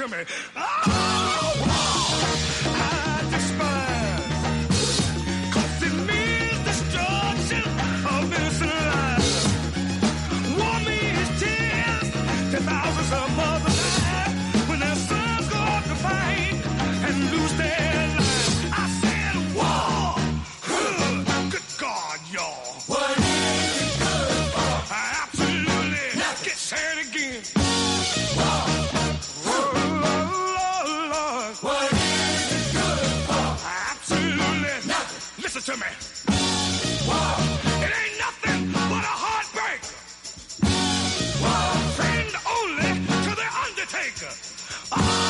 to me. Oh! Jamaica. Ah!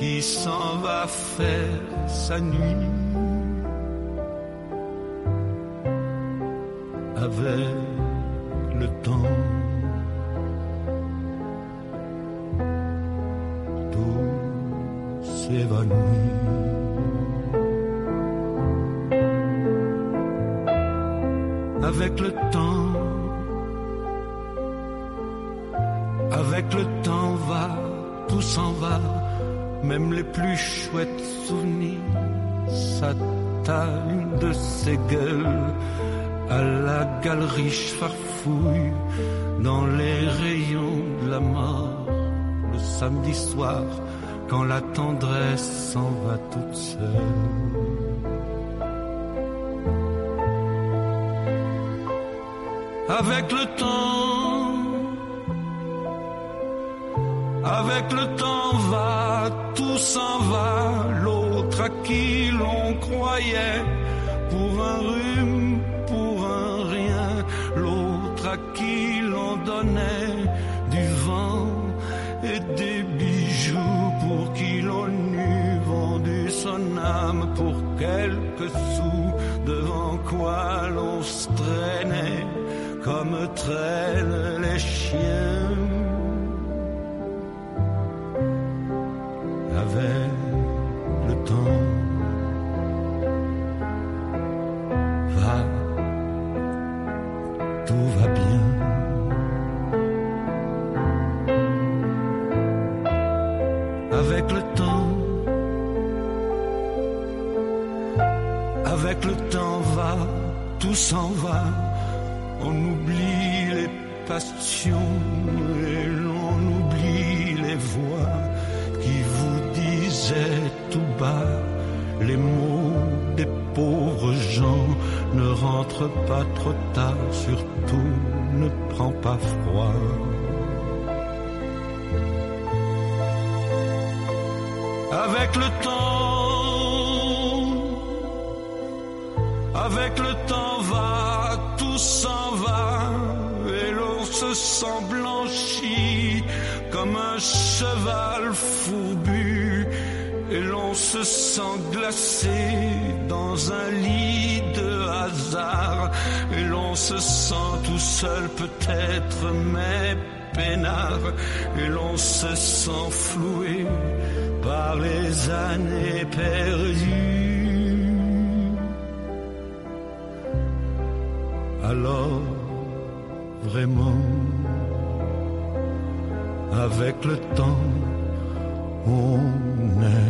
qui s'en va faire sa nuit. Samedi soir quand la tendresse s'en va toute seule. Avec le temps, avec le temps va, tout s'en va, l'autre à qui l'on croyait pour un rhume, pour un rien, l'autre à qui l'on donnait pour quelques sous, devant quoi l'on se traînait comme traînent les chiens. Avec le temps, avec le temps va, tout s'en va, et l'on se sent blanchi comme un cheval fourbu, et l'on se sent glacé dans un lit l'on se sent tout seul peut-être, mais peinard, et l'on se sent floué par les années perdues. Alors, vraiment, avec le temps, on n'aime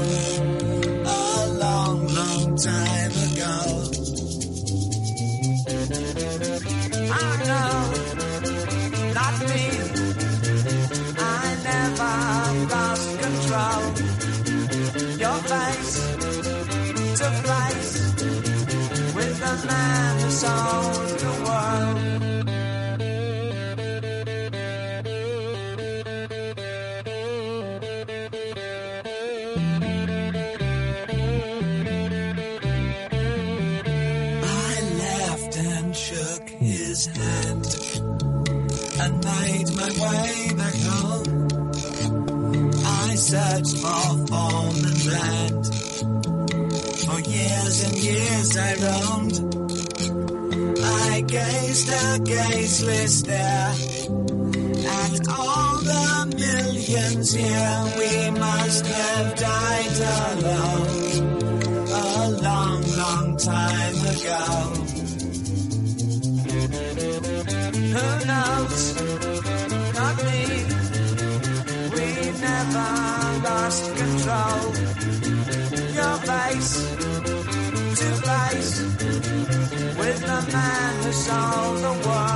I roamed. I gazed a gazeless stare at all the millions here. We must have died alone. man who saw the world.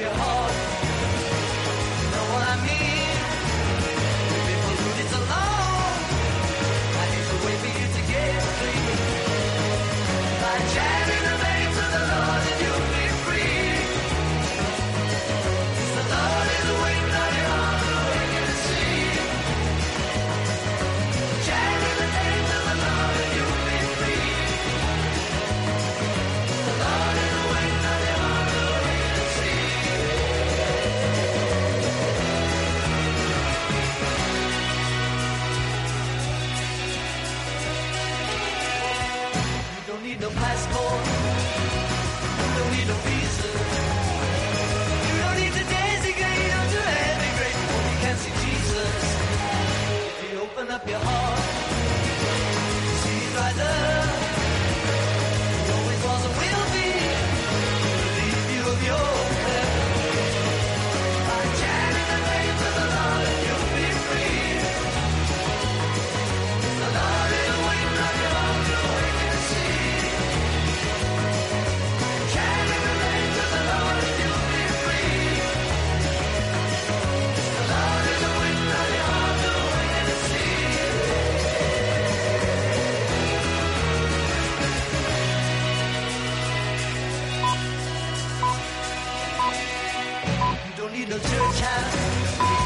your heart. your heart. 都纠缠。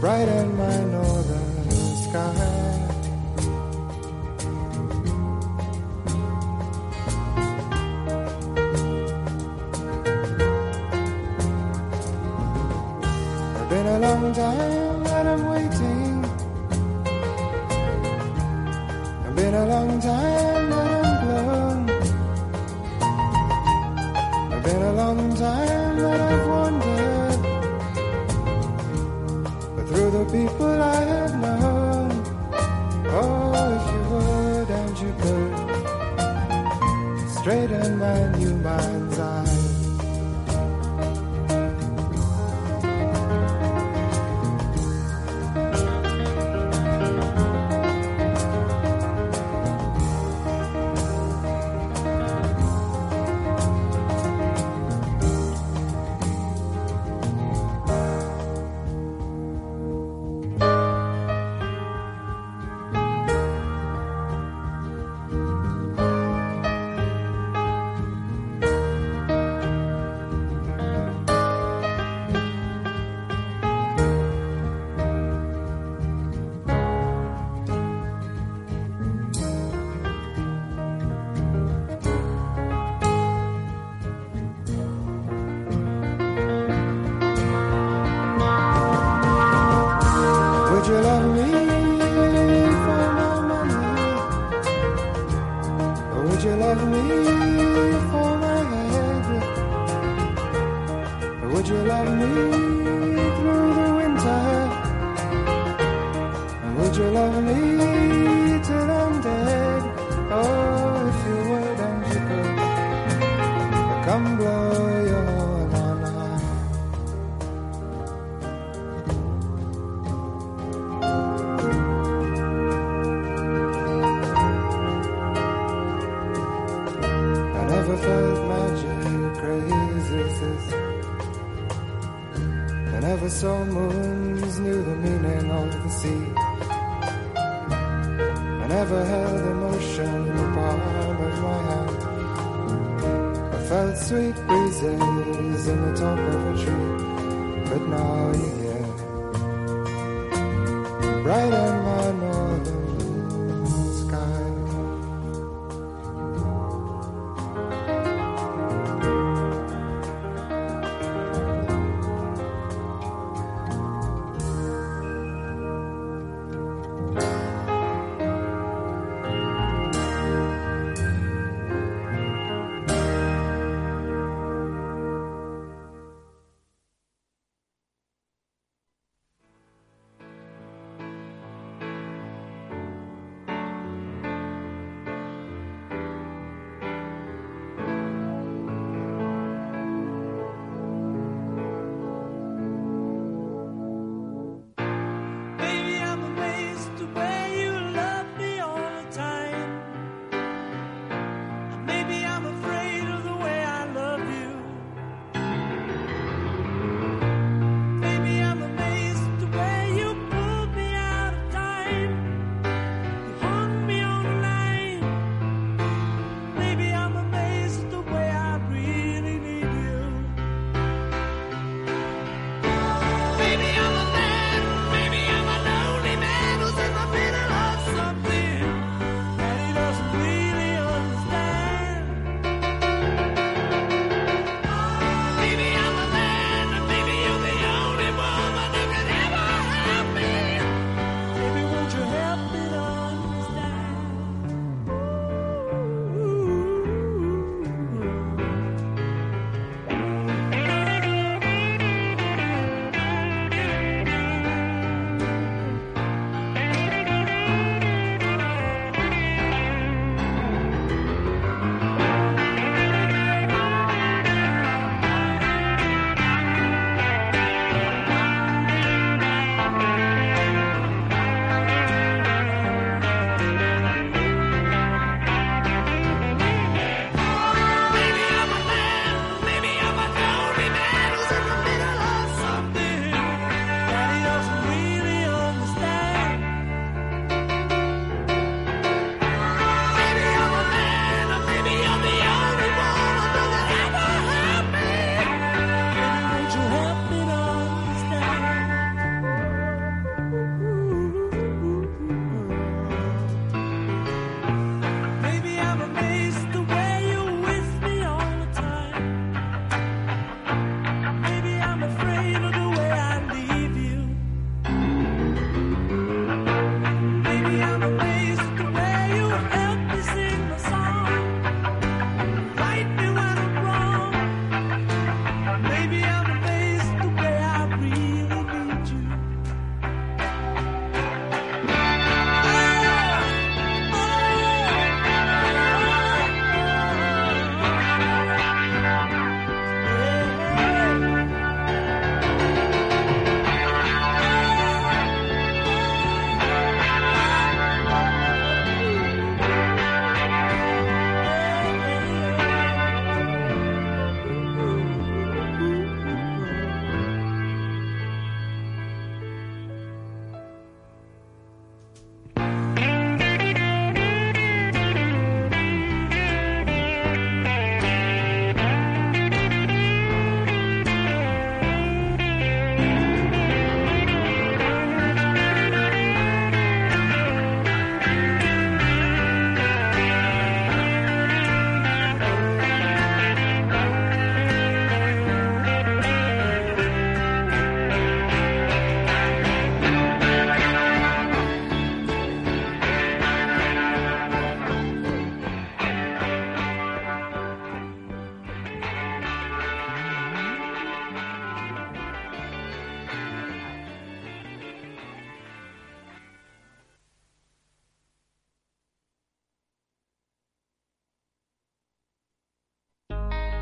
brighten my northern sky. It's been a long time.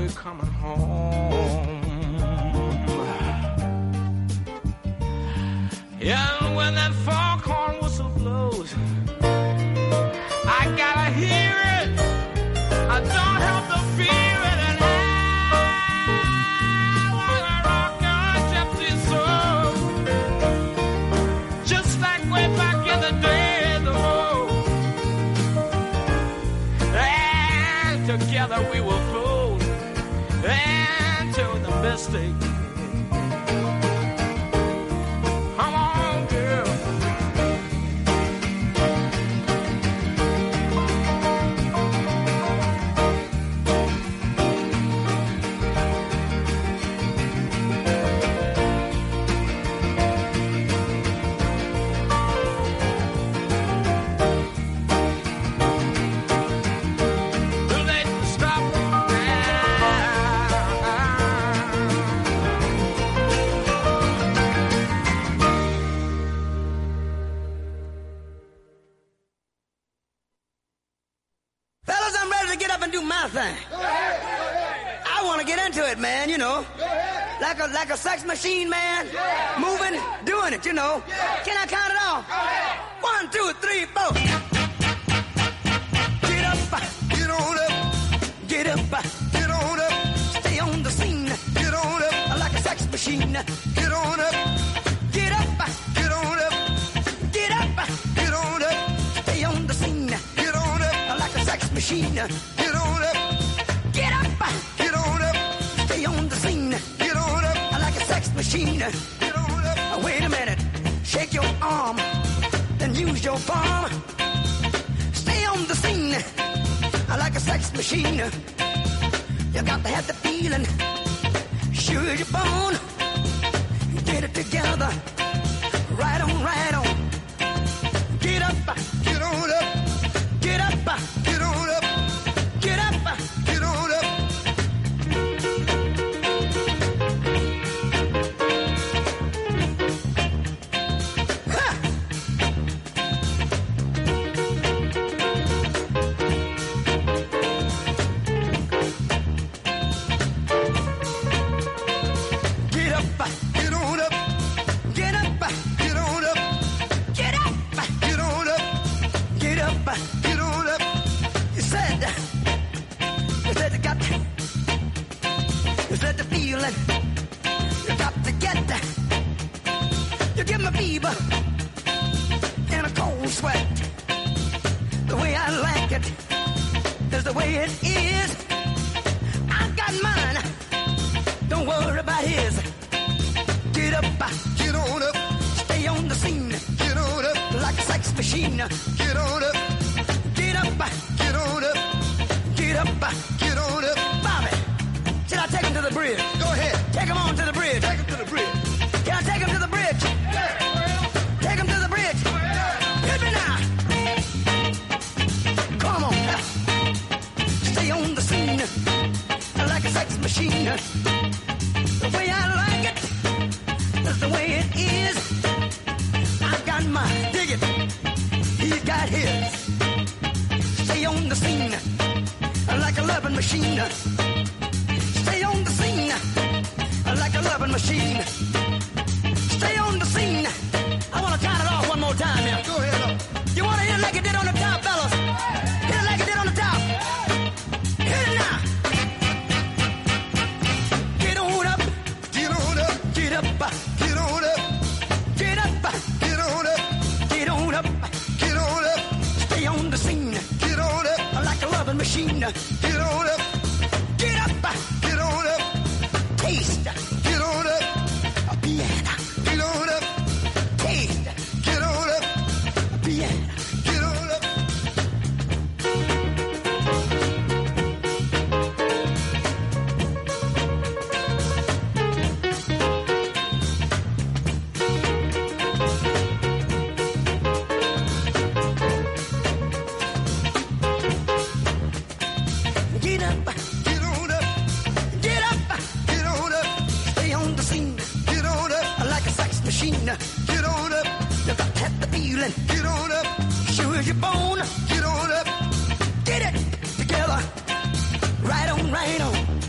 Be coming home. Ready to get up and do my thing. I want to get into it, man, you know. Like a like a sex machine, man. Moving, doing it, you know. Can I count it off? One, two, three, four. Get up, get on up, get up, get on up. Stay on the scene, get on up. Like a sex machine, get on up. Get up, get on up, get up, get on up. Stay on the scene, get on up. Like a sex machine, machine. Wait a minute, shake your arm, then use your palm. Stay on the scene like a sex machine. You got to have the feeling, sure you're born. Get it together, right on, right on. Get up. up, get on up, stay on the scene, get on up like a sex machine, get on up. loving machine. Stay on the scene like a loving machine. Sure your bone, get on up, get it together, right on, right on.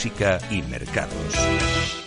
música y mercados.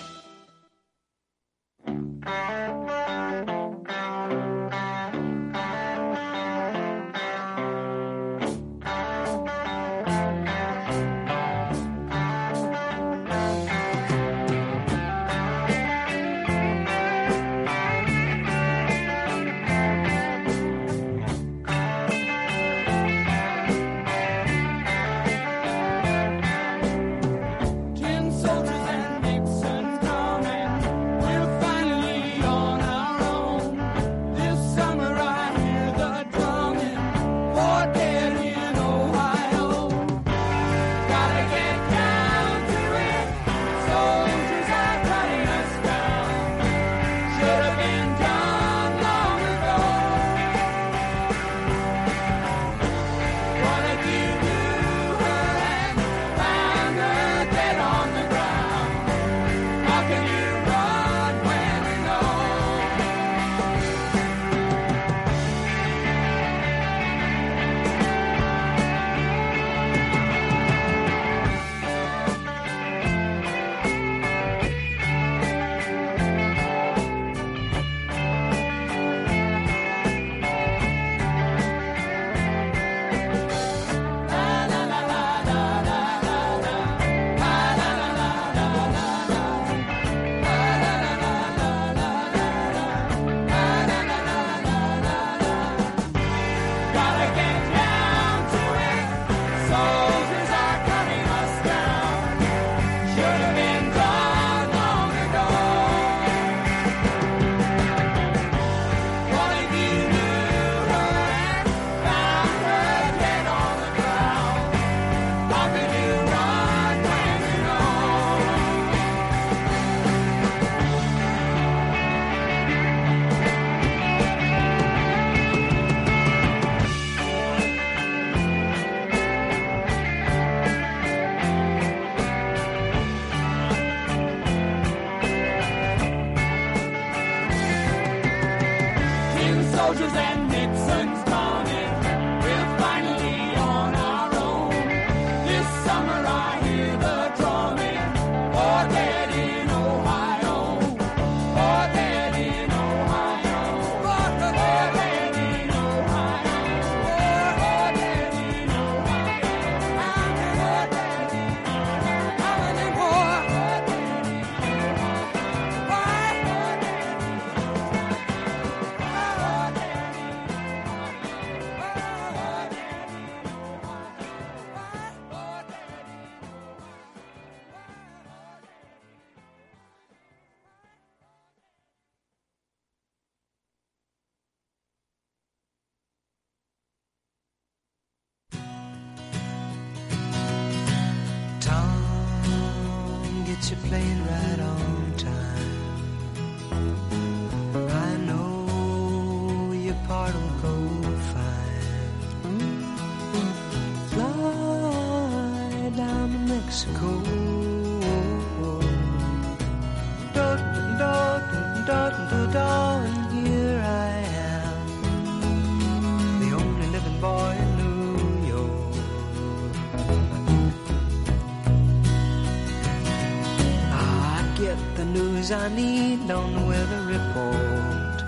I need on the weather report.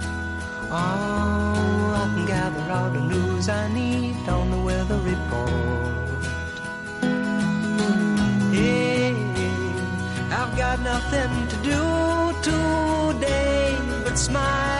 Oh, I can gather all the news I need on the weather report. Hey, I've got nothing to do today but smile.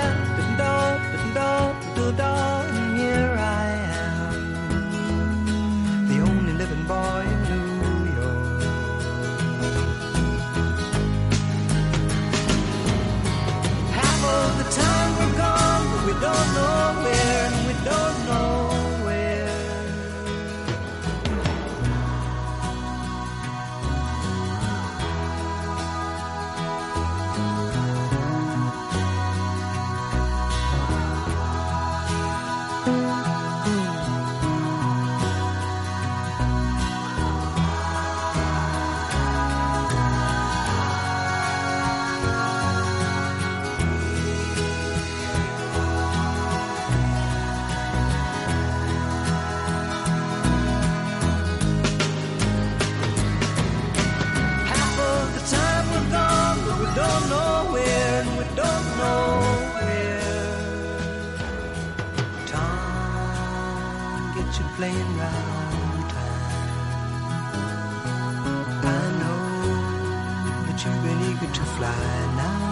Right on time. I know that you've been eager to fly now.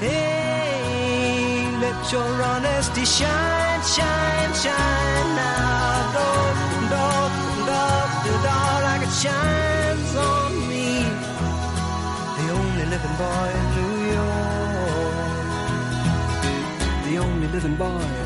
Hey, let your honesty shine, shine, shine now. Don't, don't, don't, don't, like it shines on me. The only living boy in New York. The only living boy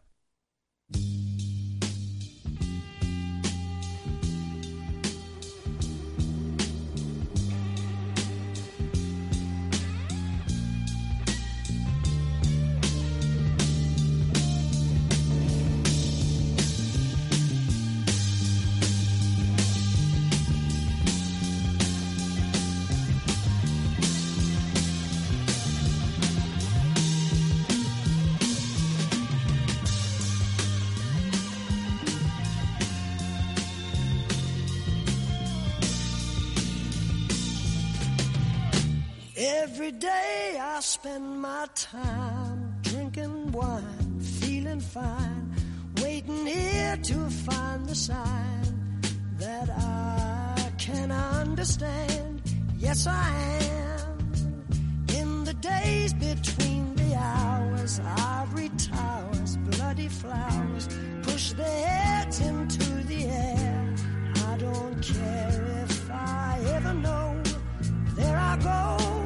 Day I spend my time drinking wine, feeling fine, waiting here to find the sign that I can understand. Yes, I am. In the days between the hours, ivory towers, bloody flowers push their heads into the air. I don't care if I ever know. There I go.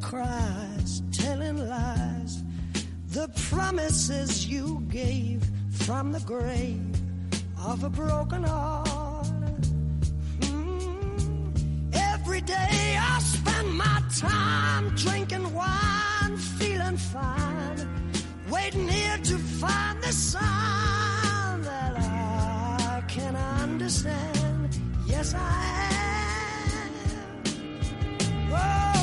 Cries, telling lies. The promises you gave from the grave of a broken heart. Mm. Every day I spend my time drinking wine, feeling fine, waiting here to find the sign that I can understand. Yes, I am. Oh.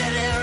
I